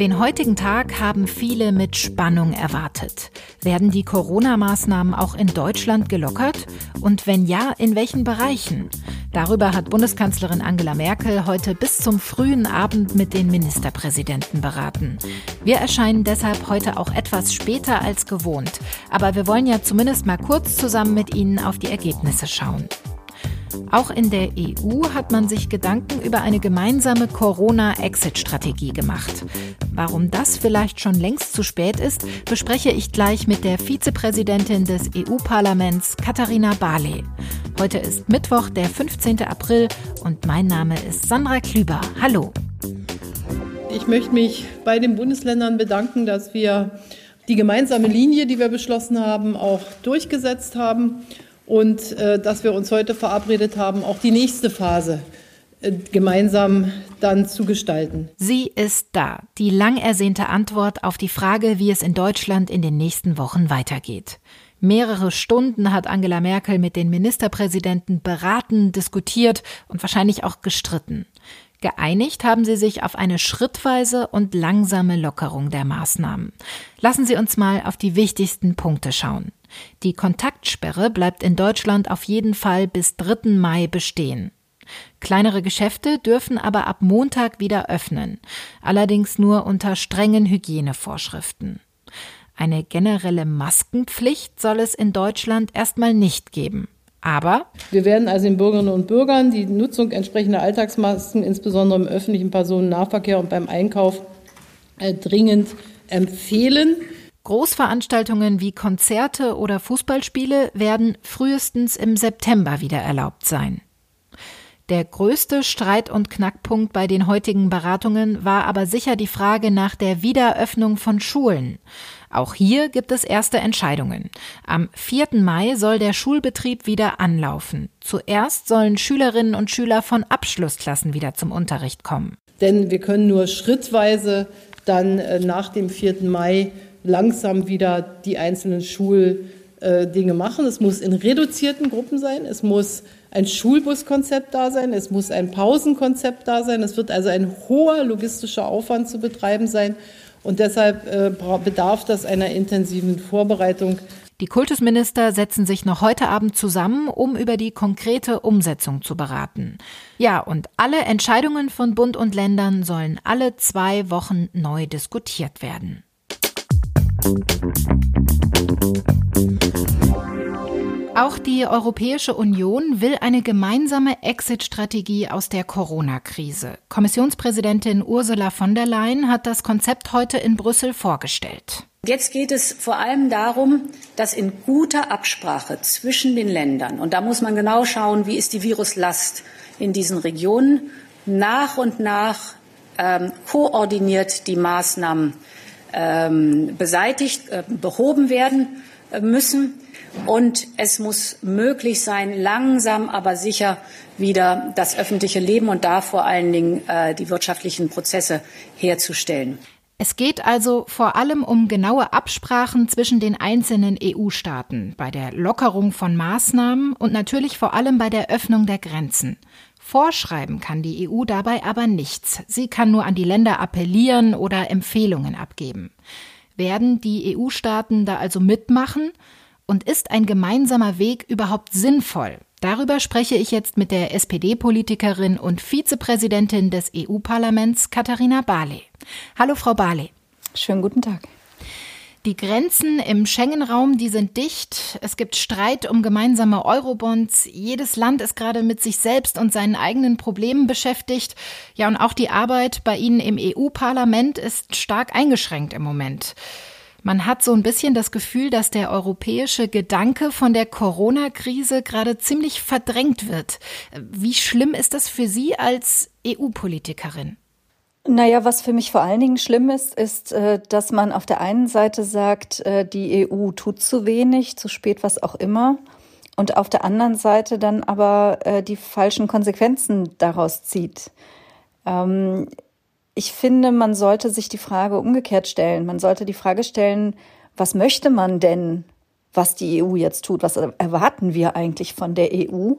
Den heutigen Tag haben viele mit Spannung erwartet. Werden die Corona-Maßnahmen auch in Deutschland gelockert? Und wenn ja, in welchen Bereichen? Darüber hat Bundeskanzlerin Angela Merkel heute bis zum frühen Abend mit den Ministerpräsidenten beraten. Wir erscheinen deshalb heute auch etwas später als gewohnt. Aber wir wollen ja zumindest mal kurz zusammen mit Ihnen auf die Ergebnisse schauen. Auch in der EU hat man sich Gedanken über eine gemeinsame Corona-Exit-Strategie gemacht. Warum das vielleicht schon längst zu spät ist, bespreche ich gleich mit der Vizepräsidentin des EU-Parlaments, Katharina Barley. Heute ist Mittwoch, der 15. April und mein Name ist Sandra Klüber. Hallo. Ich möchte mich bei den Bundesländern bedanken, dass wir die gemeinsame Linie, die wir beschlossen haben, auch durchgesetzt haben und äh, dass wir uns heute verabredet haben, auch die nächste Phase äh, gemeinsam dann zu gestalten. Sie ist da, die lang ersehnte Antwort auf die Frage, wie es in Deutschland in den nächsten Wochen weitergeht. Mehrere Stunden hat Angela Merkel mit den Ministerpräsidenten beraten, diskutiert und wahrscheinlich auch gestritten. Geeinigt haben sie sich auf eine schrittweise und langsame Lockerung der Maßnahmen. Lassen Sie uns mal auf die wichtigsten Punkte schauen. Die Kontaktsperre bleibt in Deutschland auf jeden Fall bis 3. Mai bestehen. Kleinere Geschäfte dürfen aber ab Montag wieder öffnen, allerdings nur unter strengen Hygienevorschriften. Eine generelle Maskenpflicht soll es in Deutschland erstmal nicht geben. Aber wir werden also den Bürgerinnen und Bürgern die Nutzung entsprechender Alltagsmasken, insbesondere im öffentlichen Personennahverkehr und beim Einkauf, äh, dringend empfehlen. Großveranstaltungen wie Konzerte oder Fußballspiele werden frühestens im September wieder erlaubt sein. Der größte Streit und Knackpunkt bei den heutigen Beratungen war aber sicher die Frage nach der Wiederöffnung von Schulen. Auch hier gibt es erste Entscheidungen. Am 4. Mai soll der Schulbetrieb wieder anlaufen. Zuerst sollen Schülerinnen und Schüler von Abschlussklassen wieder zum Unterricht kommen. Denn wir können nur schrittweise dann äh, nach dem 4. Mai langsam wieder die einzelnen Schuldinge machen. Es muss in reduzierten Gruppen sein. Es muss ein Schulbuskonzept da sein. Es muss ein Pausenkonzept da sein. Es wird also ein hoher logistischer Aufwand zu betreiben sein. Und deshalb äh, bedarf das einer intensiven Vorbereitung. Die Kultusminister setzen sich noch heute Abend zusammen, um über die konkrete Umsetzung zu beraten. Ja, und alle Entscheidungen von Bund und Ländern sollen alle zwei Wochen neu diskutiert werden. Auch die Europäische Union will eine gemeinsame Exit-Strategie aus der Corona-Krise. Kommissionspräsidentin Ursula von der Leyen hat das Konzept heute in Brüssel vorgestellt. Jetzt geht es vor allem darum, dass in guter Absprache zwischen den Ländern, und da muss man genau schauen, wie ist die Viruslast in diesen Regionen, nach und nach ähm, koordiniert die Maßnahmen ähm, beseitigt, äh, behoben werden äh, müssen. Und es muss möglich sein, langsam aber sicher wieder das öffentliche Leben und da vor allen Dingen äh, die wirtschaftlichen Prozesse herzustellen. Es geht also vor allem um genaue Absprachen zwischen den einzelnen EU-Staaten bei der Lockerung von Maßnahmen und natürlich vor allem bei der Öffnung der Grenzen. Vorschreiben kann die EU dabei aber nichts. Sie kann nur an die Länder appellieren oder Empfehlungen abgeben. Werden die EU-Staaten da also mitmachen? Und ist ein gemeinsamer Weg überhaupt sinnvoll? Darüber spreche ich jetzt mit der SPD-Politikerin und Vizepräsidentin des EU-Parlaments Katharina Barley. Hallo, Frau Barley. Schönen guten Tag. Die Grenzen im Schengen-Raum, die sind dicht. Es gibt Streit um gemeinsame Eurobonds. Jedes Land ist gerade mit sich selbst und seinen eigenen Problemen beschäftigt. Ja, und auch die Arbeit bei Ihnen im EU-Parlament ist stark eingeschränkt im Moment. Man hat so ein bisschen das Gefühl, dass der europäische Gedanke von der Corona-Krise gerade ziemlich verdrängt wird. Wie schlimm ist das für Sie als EU-Politikerin? Naja, was für mich vor allen Dingen schlimm ist, ist, äh, dass man auf der einen Seite sagt, äh, die EU tut zu wenig, zu spät, was auch immer. Und auf der anderen Seite dann aber äh, die falschen Konsequenzen daraus zieht. Ähm, ich finde, man sollte sich die Frage umgekehrt stellen. Man sollte die Frage stellen, was möchte man denn, was die EU jetzt tut? Was erwarten wir eigentlich von der EU?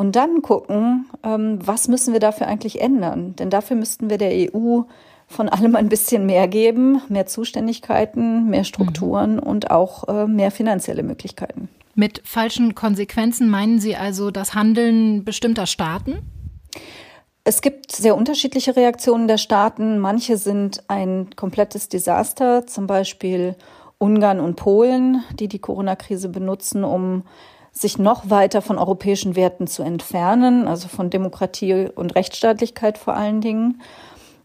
Und dann gucken, ähm, was müssen wir dafür eigentlich ändern. Denn dafür müssten wir der EU von allem ein bisschen mehr geben, mehr Zuständigkeiten, mehr Strukturen mhm. und auch äh, mehr finanzielle Möglichkeiten. Mit falschen Konsequenzen meinen Sie also das Handeln bestimmter Staaten? Es gibt sehr unterschiedliche Reaktionen der Staaten. Manche sind ein komplettes Desaster, zum Beispiel Ungarn und Polen, die die Corona-Krise benutzen, um sich noch weiter von europäischen Werten zu entfernen, also von Demokratie und Rechtsstaatlichkeit vor allen Dingen.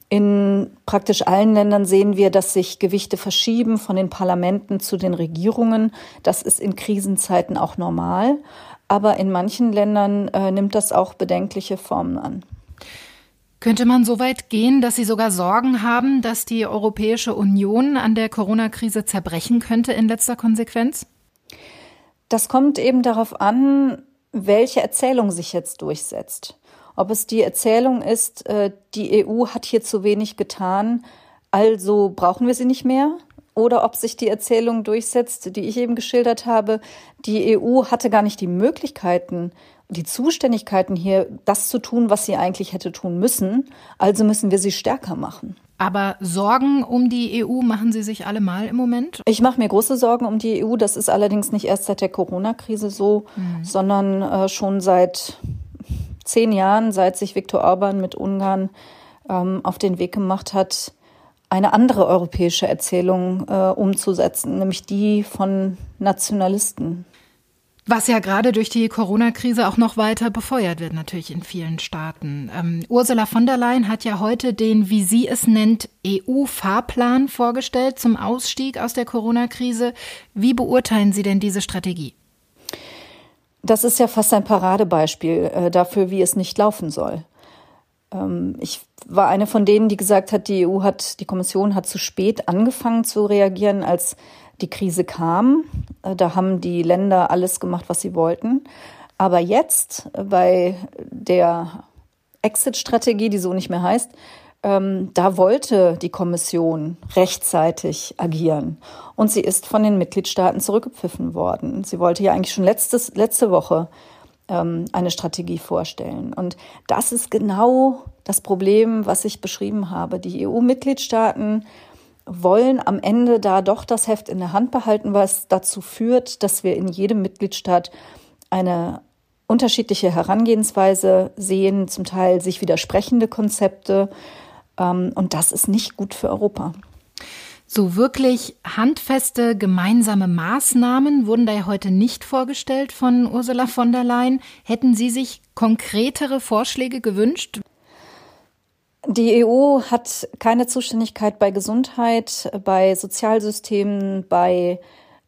In praktisch allen Ländern sehen wir, dass sich Gewichte verschieben von den Parlamenten zu den Regierungen. Das ist in Krisenzeiten auch normal. Aber in manchen Ländern äh, nimmt das auch bedenkliche Formen an. Könnte man so weit gehen, dass Sie sogar Sorgen haben, dass die Europäische Union an der Corona-Krise zerbrechen könnte in letzter Konsequenz? Das kommt eben darauf an, welche Erzählung sich jetzt durchsetzt. Ob es die Erzählung ist, äh, die EU hat hier zu wenig getan, also brauchen wir sie nicht mehr, oder ob sich die Erzählung durchsetzt, die ich eben geschildert habe, die EU hatte gar nicht die Möglichkeiten, die Zuständigkeiten hier, das zu tun, was sie eigentlich hätte tun müssen, also müssen wir sie stärker machen. Aber Sorgen um die EU machen Sie sich alle mal im Moment? Ich mache mir große Sorgen um die EU. Das ist allerdings nicht erst seit der Corona-Krise so, mhm. sondern äh, schon seit zehn Jahren, seit sich Viktor Orban mit Ungarn ähm, auf den Weg gemacht hat, eine andere europäische Erzählung äh, umzusetzen, nämlich die von Nationalisten. Was ja gerade durch die Corona-Krise auch noch weiter befeuert wird, natürlich in vielen Staaten. Ähm, Ursula von der Leyen hat ja heute den, wie sie es nennt, EU-Fahrplan vorgestellt zum Ausstieg aus der Corona-Krise. Wie beurteilen Sie denn diese Strategie? Das ist ja fast ein Paradebeispiel äh, dafür, wie es nicht laufen soll. Ähm, ich war eine von denen, die gesagt hat, die EU hat, die Kommission hat zu spät angefangen zu reagieren, als die Krise kam. Äh, da haben die Länder alles gemacht, was sie wollten. Aber jetzt äh, bei der Exit-Strategie, die so nicht mehr heißt, ähm, da wollte die Kommission rechtzeitig agieren. Und sie ist von den Mitgliedstaaten zurückgepfiffen worden. Sie wollte ja eigentlich schon letztes, letzte Woche ähm, eine Strategie vorstellen. Und das ist genau das Problem, was ich beschrieben habe. Die EU-Mitgliedstaaten wollen am Ende da doch das Heft in der Hand behalten, was dazu führt, dass wir in jedem Mitgliedstaat eine unterschiedliche Herangehensweise sehen, zum Teil sich widersprechende Konzepte. Ähm, und das ist nicht gut für Europa. So wirklich handfeste gemeinsame Maßnahmen wurden da ja heute nicht vorgestellt von Ursula von der Leyen. Hätten Sie sich konkretere Vorschläge gewünscht? Die EU hat keine Zuständigkeit bei Gesundheit, bei Sozialsystemen, bei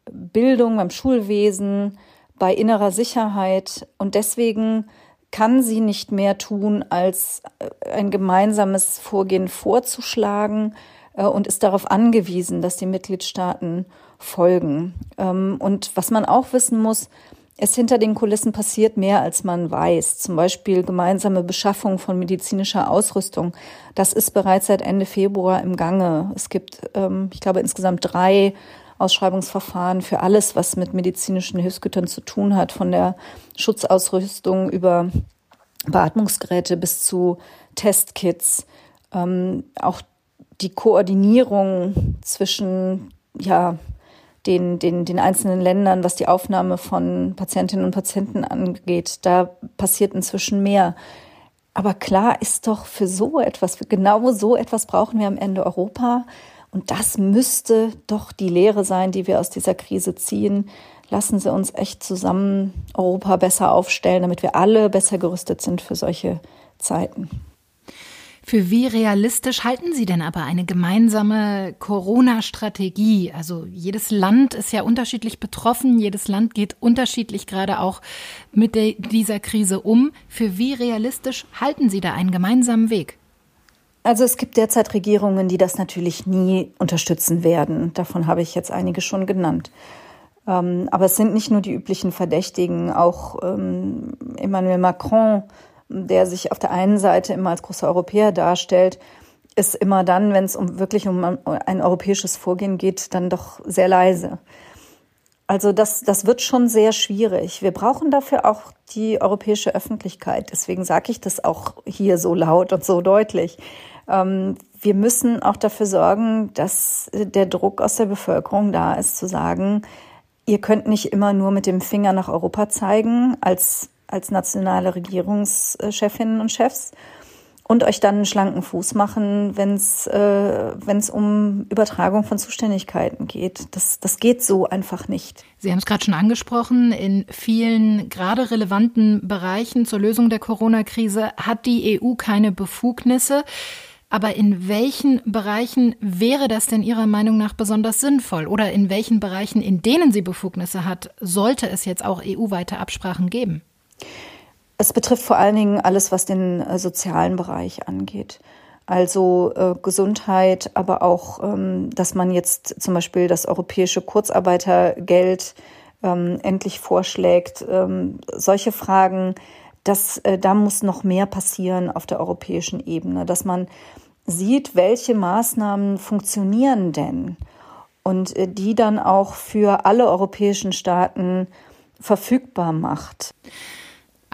Bildung, beim Schulwesen, bei innerer Sicherheit. Und deswegen kann sie nicht mehr tun, als äh, ein gemeinsames Vorgehen vorzuschlagen äh, und ist darauf angewiesen, dass die Mitgliedstaaten folgen. Ähm, und was man auch wissen muss, es hinter den Kulissen passiert mehr, als man weiß. Zum Beispiel gemeinsame Beschaffung von medizinischer Ausrüstung. Das ist bereits seit Ende Februar im Gange. Es gibt, ähm, ich glaube, insgesamt drei Ausschreibungsverfahren für alles, was mit medizinischen Hilfsgütern zu tun hat, von der Schutzausrüstung über Beatmungsgeräte bis zu Testkits. Ähm, auch die Koordinierung zwischen ja, den, den, den einzelnen Ländern, was die Aufnahme von Patientinnen und Patienten angeht, da passiert inzwischen mehr. Aber klar ist doch für so etwas, für genau so etwas brauchen wir am Ende Europa. Und das müsste doch die Lehre sein, die wir aus dieser Krise ziehen. Lassen Sie uns echt zusammen Europa besser aufstellen, damit wir alle besser gerüstet sind für solche Zeiten. Für wie realistisch halten Sie denn aber eine gemeinsame Corona-Strategie? Also jedes Land ist ja unterschiedlich betroffen, jedes Land geht unterschiedlich gerade auch mit der, dieser Krise um. Für wie realistisch halten Sie da einen gemeinsamen Weg? Also es gibt derzeit Regierungen, die das natürlich nie unterstützen werden. Davon habe ich jetzt einige schon genannt. Ähm, aber es sind nicht nur die üblichen Verdächtigen, auch ähm, Emmanuel Macron der sich auf der einen Seite immer als großer Europäer darstellt, ist immer dann, wenn es um wirklich um ein europäisches Vorgehen geht, dann doch sehr leise. Also das, das wird schon sehr schwierig. Wir brauchen dafür auch die europäische Öffentlichkeit. Deswegen sage ich das auch hier so laut und so deutlich. Ähm, wir müssen auch dafür sorgen, dass der Druck aus der Bevölkerung da ist, zu sagen, ihr könnt nicht immer nur mit dem Finger nach Europa zeigen als, als nationale Regierungschefinnen und Chefs und euch dann einen schlanken Fuß machen, wenn es äh, wenn's um Übertragung von Zuständigkeiten geht. Das, das geht so einfach nicht. Sie haben es gerade schon angesprochen, in vielen gerade relevanten Bereichen zur Lösung der Corona-Krise hat die EU keine Befugnisse. Aber in welchen Bereichen wäre das denn Ihrer Meinung nach besonders sinnvoll? Oder in welchen Bereichen, in denen sie Befugnisse hat, sollte es jetzt auch EU-weite Absprachen geben? Es betrifft vor allen Dingen alles, was den äh, sozialen Bereich angeht. Also äh, Gesundheit, aber auch, ähm, dass man jetzt zum Beispiel das europäische Kurzarbeitergeld ähm, endlich vorschlägt. Ähm, solche Fragen, dass äh, da muss noch mehr passieren auf der europäischen Ebene, dass man sieht, welche Maßnahmen funktionieren denn und äh, die dann auch für alle europäischen Staaten verfügbar macht.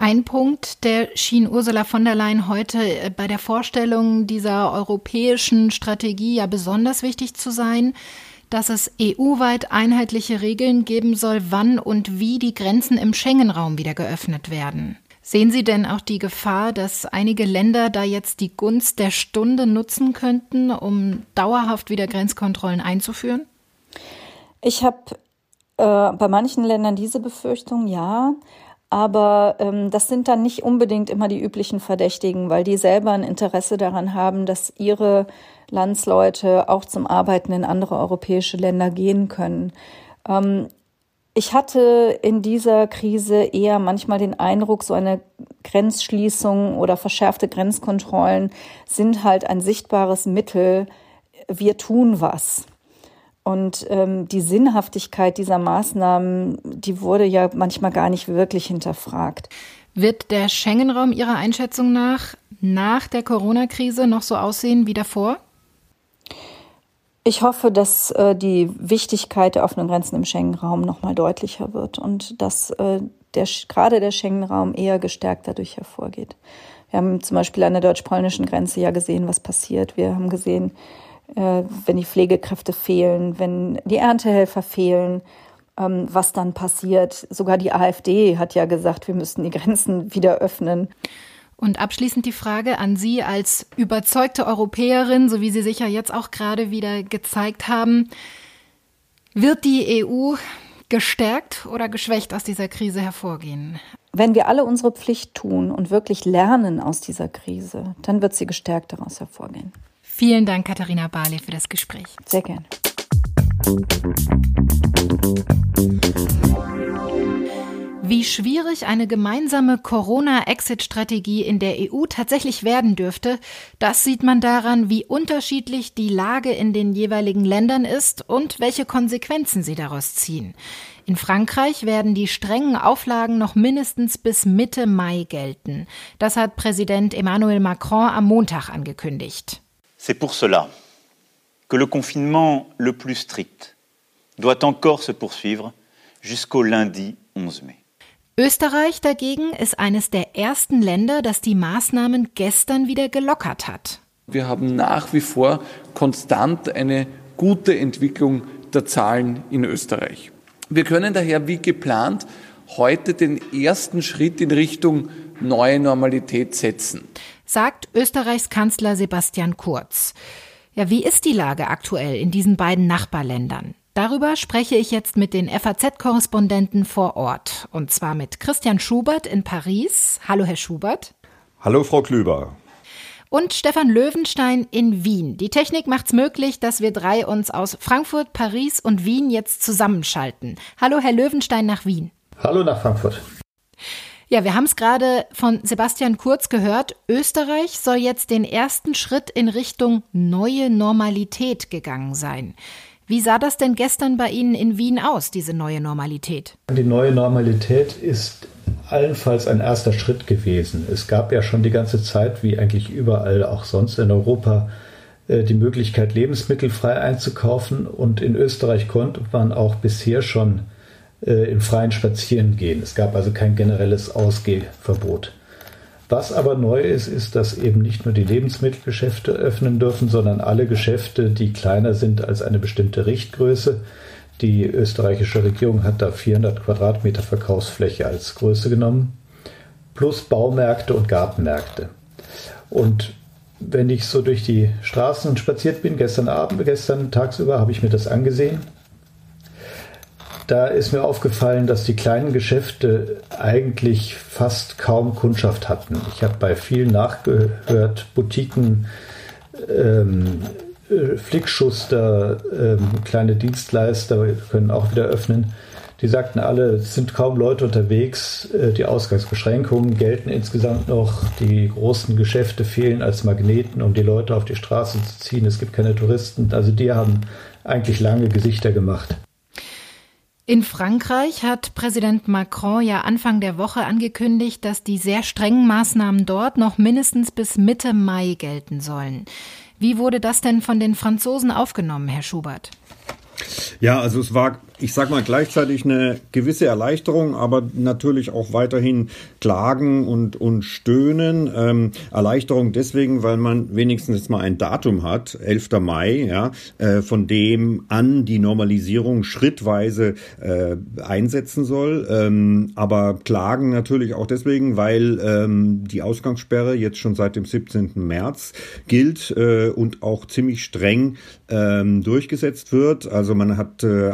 Ein Punkt, der schien Ursula von der Leyen heute äh, bei der Vorstellung dieser europäischen Strategie ja besonders wichtig zu sein, dass es EU-weit einheitliche Regeln geben soll, wann und wie die Grenzen im Schengen-Raum wieder geöffnet werden. Sehen Sie denn auch die Gefahr, dass einige Länder da jetzt die Gunst der Stunde nutzen könnten, um dauerhaft wieder Grenzkontrollen einzuführen? Ich habe äh, bei manchen Ländern diese Befürchtung, ja. Aber ähm, das sind dann nicht unbedingt immer die üblichen Verdächtigen, weil die selber ein Interesse daran haben, dass ihre Landsleute auch zum Arbeiten in andere europäische Länder gehen können. Ähm, ich hatte in dieser Krise eher manchmal den Eindruck, so eine Grenzschließung oder verschärfte Grenzkontrollen sind halt ein sichtbares Mittel. Wir tun was. Und ähm, die Sinnhaftigkeit dieser Maßnahmen, die wurde ja manchmal gar nicht wirklich hinterfragt. Wird der Schengen-Raum Ihrer Einschätzung nach nach der Corona-Krise noch so aussehen wie davor? Ich hoffe, dass äh, die Wichtigkeit der offenen Grenzen im Schengen-Raum nochmal deutlicher wird und dass äh, der, gerade der Schengen-Raum eher gestärkt dadurch hervorgeht. Wir haben zum Beispiel an der deutsch-polnischen Grenze ja gesehen, was passiert. Wir haben gesehen, wenn die Pflegekräfte fehlen, wenn die Erntehelfer fehlen, ähm, was dann passiert. Sogar die AfD hat ja gesagt, wir müssten die Grenzen wieder öffnen. Und abschließend die Frage an Sie als überzeugte Europäerin, so wie Sie sich ja jetzt auch gerade wieder gezeigt haben. Wird die EU gestärkt oder geschwächt aus dieser Krise hervorgehen? Wenn wir alle unsere Pflicht tun und wirklich lernen aus dieser Krise, dann wird sie gestärkt daraus hervorgehen. Vielen Dank, Katharina Barley, für das Gespräch. Sehr gerne. Wie schwierig eine gemeinsame Corona-Exit-Strategie in der EU tatsächlich werden dürfte, das sieht man daran, wie unterschiedlich die Lage in den jeweiligen Ländern ist und welche Konsequenzen sie daraus ziehen. In Frankreich werden die strengen Auflagen noch mindestens bis Mitte Mai gelten. Das hat Präsident Emmanuel Macron am Montag angekündigt. C'est pour cela que le confinement le plus strict doit encore se poursuivre jusqu'au lundi 11 mai. Österreich dagegen ist eines der ersten Länder, das die Maßnahmen gestern wieder gelockert hat. Wir haben nach wie vor konstant eine gute Entwicklung der Zahlen in Österreich. Wir können daher wie geplant heute den ersten Schritt in Richtung neue Normalität setzen. Sagt Österreichs Kanzler Sebastian Kurz. Ja, wie ist die Lage aktuell in diesen beiden Nachbarländern? Darüber spreche ich jetzt mit den FAZ-Korrespondenten vor Ort. Und zwar mit Christian Schubert in Paris. Hallo, Herr Schubert. Hallo, Frau Klüber. Und Stefan Löwenstein in Wien. Die Technik macht es möglich, dass wir drei uns aus Frankfurt, Paris und Wien jetzt zusammenschalten. Hallo, Herr Löwenstein nach Wien. Hallo nach Frankfurt. Ja, wir haben es gerade von Sebastian Kurz gehört. Österreich soll jetzt den ersten Schritt in Richtung neue Normalität gegangen sein. Wie sah das denn gestern bei Ihnen in Wien aus, diese neue Normalität? Die neue Normalität ist allenfalls ein erster Schritt gewesen. Es gab ja schon die ganze Zeit, wie eigentlich überall auch sonst in Europa, äh, die Möglichkeit, Lebensmittel frei einzukaufen. Und in Österreich konnte man auch bisher schon äh, im Freien spazieren gehen. Es gab also kein generelles Ausgehverbot. Was aber neu ist, ist, dass eben nicht nur die Lebensmittelgeschäfte öffnen dürfen, sondern alle Geschäfte, die kleiner sind als eine bestimmte Richtgröße. Die österreichische Regierung hat da 400 Quadratmeter Verkaufsfläche als Größe genommen, plus Baumärkte und Gartenmärkte. Und wenn ich so durch die Straßen spaziert bin, gestern Abend, gestern tagsüber, habe ich mir das angesehen da ist mir aufgefallen, dass die kleinen Geschäfte eigentlich fast kaum Kundschaft hatten. Ich habe bei vielen nachgehört, Boutiquen, ähm, äh, Flickschuster, ähm, kleine Dienstleister können auch wieder öffnen. Die sagten alle, es sind kaum Leute unterwegs, äh, die Ausgangsbeschränkungen gelten insgesamt noch, die großen Geschäfte fehlen als Magneten, um die Leute auf die Straße zu ziehen, es gibt keine Touristen. Also die haben eigentlich lange Gesichter gemacht. In Frankreich hat Präsident Macron ja Anfang der Woche angekündigt, dass die sehr strengen Maßnahmen dort noch mindestens bis Mitte Mai gelten sollen. Wie wurde das denn von den Franzosen aufgenommen, Herr Schubert? Ja, also es war ich sag mal, gleichzeitig eine gewisse Erleichterung, aber natürlich auch weiterhin Klagen und, und Stöhnen. Ähm, Erleichterung deswegen, weil man wenigstens mal ein Datum hat, 11. Mai, ja, äh, von dem an die Normalisierung schrittweise äh, einsetzen soll. Ähm, aber Klagen natürlich auch deswegen, weil ähm, die Ausgangssperre jetzt schon seit dem 17. März gilt äh, und auch ziemlich streng ähm, durchgesetzt wird. Also man hat äh,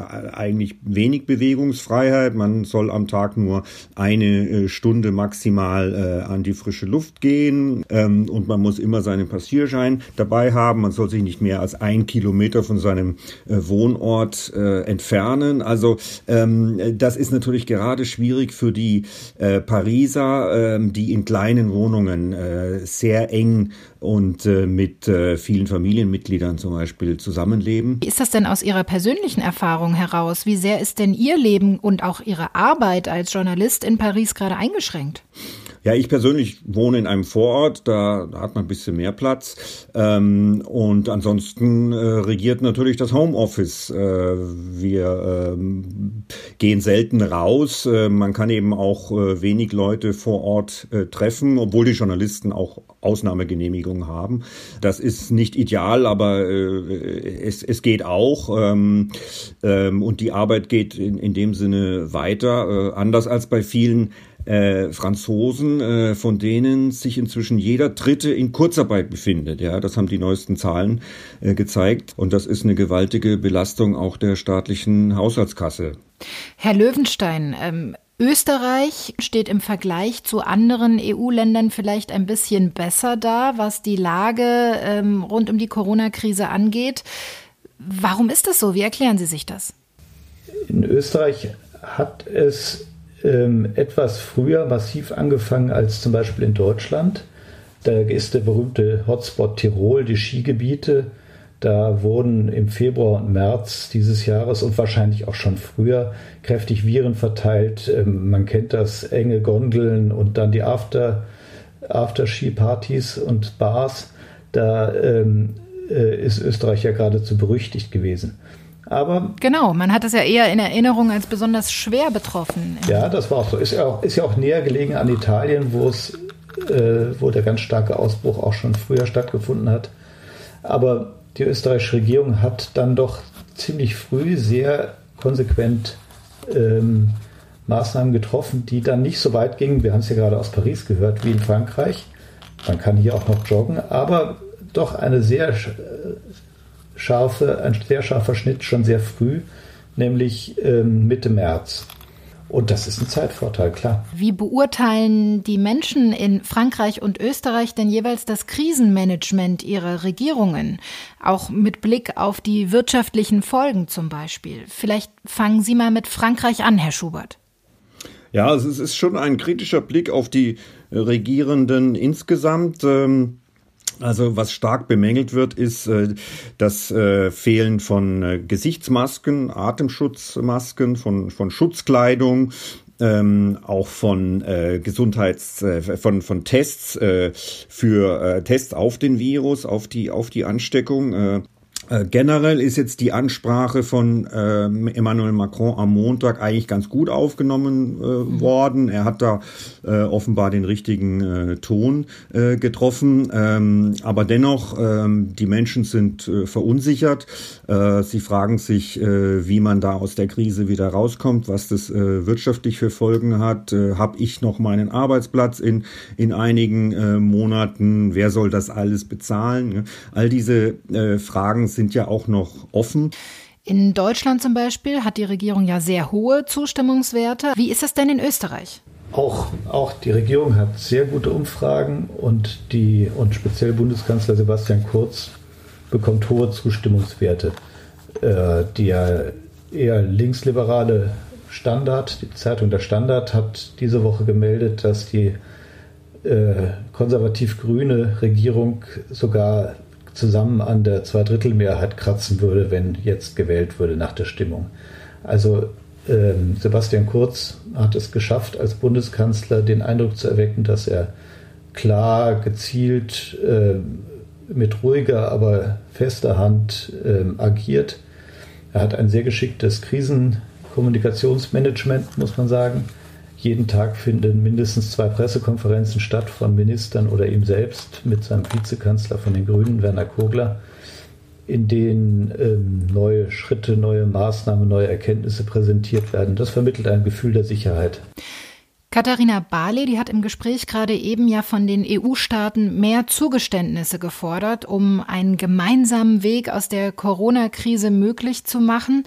eigentlich wenig Bewegungsfreiheit. Man soll am Tag nur eine äh, Stunde maximal äh, an die frische Luft gehen ähm, und man muss immer seinen Passierschein dabei haben. Man soll sich nicht mehr als ein Kilometer von seinem äh, Wohnort entfernen. Also ähm, das ist natürlich gerade schwierig für die Pariser, ähm, die in kleinen Wohnungen sehr eng und äh, mit äh, vielen Familienmitgliedern zum Beispiel zusammenleben. Wie ist das denn aus Ihrer persönlichen Erfahrung heraus? Wie sehr ist denn Ihr Leben und auch Ihre Arbeit als Journalist in Paris gerade eingeschränkt? Ja, ich persönlich wohne in einem Vorort, da, hat man ein bisschen mehr Platz. Ähm, und ansonsten äh, regiert natürlich das Homeoffice. Äh, wir ähm, gehen selten raus. Äh, man kann eben auch äh, wenig Leute vor Ort äh, treffen, obwohl die Journalisten auch Ausnahmegenehmigungen haben. Das ist nicht ideal, aber äh, es, es geht auch. Ähm, ähm, und die Arbeit geht in, in dem Sinne weiter. Anders als bei vielen äh, Franzosen, äh, von denen sich inzwischen jeder Dritte in Kurzarbeit befindet. Ja, das haben die neuesten Zahlen äh, gezeigt. Und das ist eine gewaltige Belastung auch der staatlichen Haushaltskasse. Herr Löwenstein, ähm Österreich steht im Vergleich zu anderen EU-Ländern vielleicht ein bisschen besser da, was die Lage ähm, rund um die Corona-Krise angeht. Warum ist das so? Wie erklären Sie sich das? In Österreich hat es ähm, etwas früher massiv angefangen als zum Beispiel in Deutschland. Da ist der berühmte Hotspot Tirol, die Skigebiete. Da wurden im Februar und März dieses Jahres und wahrscheinlich auch schon früher kräftig Viren verteilt. Ähm, man kennt das, enge Gondeln und dann die After, After-Ski-Partys und Bars. Da ähm, äh, ist Österreich ja geradezu berüchtigt gewesen. Aber genau, man hat es ja eher in Erinnerung als besonders schwer betroffen. Ja, das war auch so. Ist ja auch, ist ja auch näher gelegen an Italien, wo es, äh, wo der ganz starke Ausbruch auch schon früher stattgefunden hat. Aber die österreichische Regierung hat dann doch ziemlich früh sehr konsequent ähm, Maßnahmen getroffen, die dann nicht so weit gingen. Wir haben es ja gerade aus Paris gehört, wie in Frankreich. Man kann hier auch noch joggen, aber doch eine sehr scharfe, ein sehr scharfer Schnitt schon sehr früh, nämlich ähm, Mitte März. Und das ist ein Zeitvorteil, klar. Wie beurteilen die Menschen in Frankreich und Österreich denn jeweils das Krisenmanagement ihrer Regierungen? Auch mit Blick auf die wirtschaftlichen Folgen zum Beispiel. Vielleicht fangen Sie mal mit Frankreich an, Herr Schubert. Ja, es ist schon ein kritischer Blick auf die Regierenden insgesamt. Ähm also was stark bemängelt wird, ist äh, das äh, Fehlen von äh, Gesichtsmasken, Atemschutzmasken, von, von Schutzkleidung, ähm, auch von äh, Gesundheits, äh, von von Tests äh, für äh, Tests auf den Virus, auf die auf die Ansteckung. Äh, generell ist jetzt die Ansprache von äh, Emmanuel Macron am Montag eigentlich ganz gut aufgenommen äh, mhm. worden. Er hat da äh, offenbar den richtigen äh, Ton äh, getroffen. Ähm, aber dennoch, ähm, die Menschen sind äh, verunsichert. Äh, sie fragen sich, äh, wie man da aus der Krise wieder rauskommt, was das äh, wirtschaftlich für Folgen hat. Äh, Habe ich noch meinen Arbeitsplatz in, in einigen äh, Monaten? Wer soll das alles bezahlen? All diese äh, Fragen sind sind ja auch noch offen. In Deutschland zum Beispiel hat die Regierung ja sehr hohe Zustimmungswerte. Wie ist das denn in Österreich? Auch, auch die Regierung hat sehr gute Umfragen und, die, und speziell Bundeskanzler Sebastian Kurz bekommt hohe Zustimmungswerte. Äh, der eher linksliberale Standard, die Zeitung Der Standard, hat diese Woche gemeldet, dass die äh, konservativ-grüne Regierung sogar zusammen an der Zweidrittelmehrheit kratzen würde, wenn jetzt gewählt würde nach der Stimmung. Also ähm, Sebastian Kurz hat es geschafft, als Bundeskanzler den Eindruck zu erwecken, dass er klar, gezielt, äh, mit ruhiger, aber fester Hand äh, agiert. Er hat ein sehr geschicktes Krisenkommunikationsmanagement, muss man sagen. Jeden Tag finden mindestens zwei Pressekonferenzen statt von Ministern oder ihm selbst mit seinem Vizekanzler von den Grünen, Werner Kogler, in denen ähm, neue Schritte, neue Maßnahmen, neue Erkenntnisse präsentiert werden. Das vermittelt ein Gefühl der Sicherheit. Katharina Barley, die hat im Gespräch gerade eben ja von den EU-Staaten mehr Zugeständnisse gefordert, um einen gemeinsamen Weg aus der Corona-Krise möglich zu machen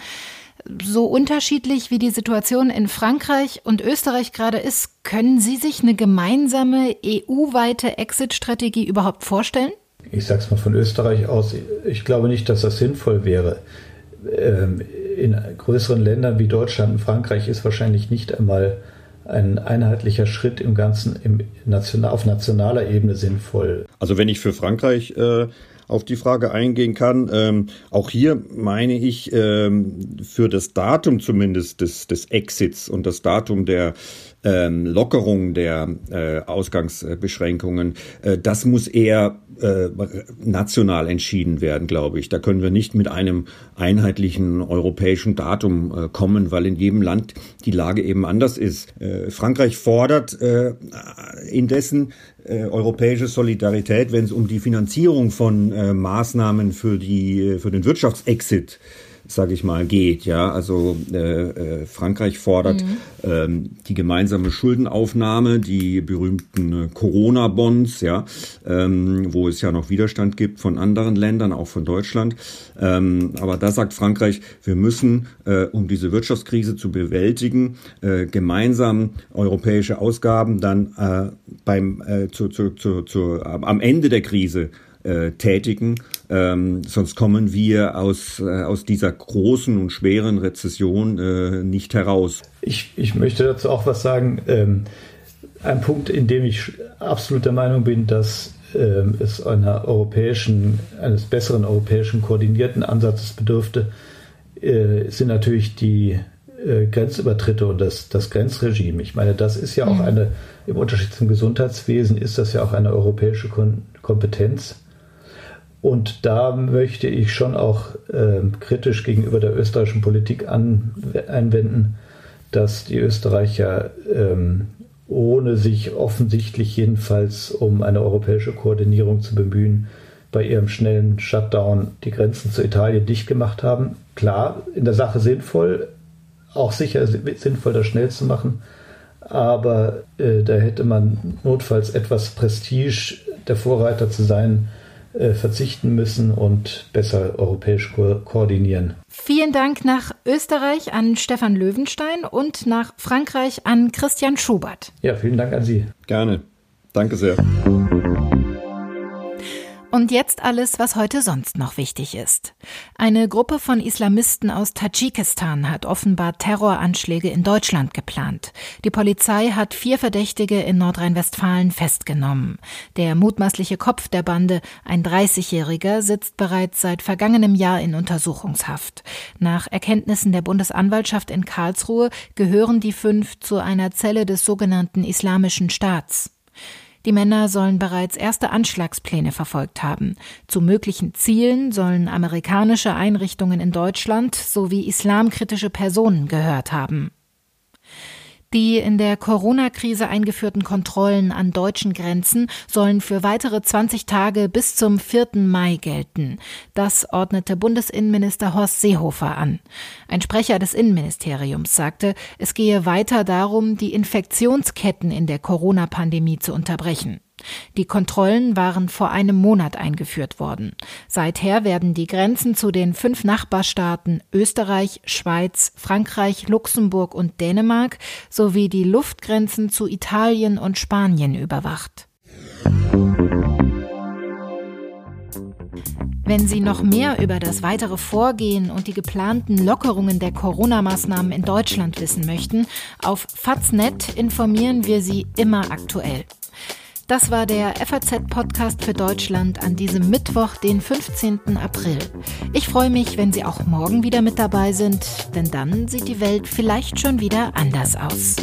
so unterschiedlich wie die Situation in Frankreich und Österreich gerade ist, können Sie sich eine gemeinsame EU-weite Exit-Strategie überhaupt vorstellen? Ich sage es mal von Österreich aus, ich glaube nicht, dass das sinnvoll wäre. Ähm, in größeren Ländern wie Deutschland und Frankreich ist wahrscheinlich nicht einmal ein einheitlicher Schritt im Ganzen im National, auf nationaler Ebene sinnvoll. Also wenn ich für Frankreich äh, auf die Frage eingehen kann. Ähm, auch hier meine ich ähm, für das Datum zumindest des, des Exits und das Datum der ähm, Lockerung der äh, Ausgangsbeschränkungen, äh, das muss eher äh, national entschieden werden, glaube ich. Da können wir nicht mit einem einheitlichen europäischen Datum äh, kommen, weil in jedem Land die Lage eben anders ist. Äh, Frankreich fordert äh, indessen äh, europäische Solidarität, wenn es um die Finanzierung von äh, Maßnahmen für die äh, für den Wirtschaftsexit sage ich mal, geht. Ja, also äh, äh, Frankreich fordert mhm. ähm, die gemeinsame Schuldenaufnahme, die berühmten äh, Corona-Bonds, ja, ähm, wo es ja noch Widerstand gibt von anderen Ländern, auch von Deutschland. Ähm, aber da sagt Frankreich, wir müssen, äh, um diese Wirtschaftskrise zu bewältigen, äh, gemeinsam europäische Ausgaben dann äh, beim äh, zu, zu, zu, zu, am Ende der Krise äh, tätigen. Ähm, sonst kommen wir aus, äh, aus dieser großen und schweren Rezession äh, nicht heraus. Ich, ich möchte dazu auch was sagen. Ähm, ein Punkt, in dem ich absolut der Meinung bin, dass ähm, es einer europäischen, eines besseren europäischen koordinierten Ansatzes bedürfte, äh, sind natürlich die äh, Grenzübertritte und das, das Grenzregime. Ich meine, das ist ja auch mhm. eine, im Unterschied zum Gesundheitswesen ist das ja auch eine europäische Kon Kompetenz. Und da möchte ich schon auch äh, kritisch gegenüber der österreichischen Politik an, einwenden, dass die Österreicher ähm, ohne sich offensichtlich jedenfalls um eine europäische Koordinierung zu bemühen, bei ihrem schnellen Shutdown die Grenzen zu Italien dicht gemacht haben. Klar, in der Sache sinnvoll, auch sicher sinnvoll, das schnell zu machen. Aber äh, da hätte man notfalls etwas Prestige, der Vorreiter zu sein, verzichten müssen und besser europäisch ko koordinieren. Vielen Dank nach Österreich an Stefan Löwenstein und nach Frankreich an Christian Schubert. Ja, vielen Dank an Sie. Gerne. Danke sehr. Und jetzt alles, was heute sonst noch wichtig ist. Eine Gruppe von Islamisten aus Tadschikistan hat offenbar Terroranschläge in Deutschland geplant. Die Polizei hat vier Verdächtige in Nordrhein-Westfalen festgenommen. Der mutmaßliche Kopf der Bande, ein 30-Jähriger, sitzt bereits seit vergangenem Jahr in Untersuchungshaft. Nach Erkenntnissen der Bundesanwaltschaft in Karlsruhe gehören die fünf zu einer Zelle des sogenannten Islamischen Staats. Die Männer sollen bereits erste Anschlagspläne verfolgt haben. Zu möglichen Zielen sollen amerikanische Einrichtungen in Deutschland sowie islamkritische Personen gehört haben. Die in der Corona-Krise eingeführten Kontrollen an deutschen Grenzen sollen für weitere 20 Tage bis zum 4. Mai gelten. Das ordnete Bundesinnenminister Horst Seehofer an. Ein Sprecher des Innenministeriums sagte, es gehe weiter darum, die Infektionsketten in der Corona-Pandemie zu unterbrechen. Die Kontrollen waren vor einem Monat eingeführt worden. Seither werden die Grenzen zu den fünf Nachbarstaaten Österreich, Schweiz, Frankreich, Luxemburg und Dänemark sowie die Luftgrenzen zu Italien und Spanien überwacht. Wenn Sie noch mehr über das weitere Vorgehen und die geplanten Lockerungen der Corona-Maßnahmen in Deutschland wissen möchten, auf Faznet informieren wir Sie immer aktuell. Das war der FAZ-Podcast für Deutschland an diesem Mittwoch, den 15. April. Ich freue mich, wenn Sie auch morgen wieder mit dabei sind, denn dann sieht die Welt vielleicht schon wieder anders aus.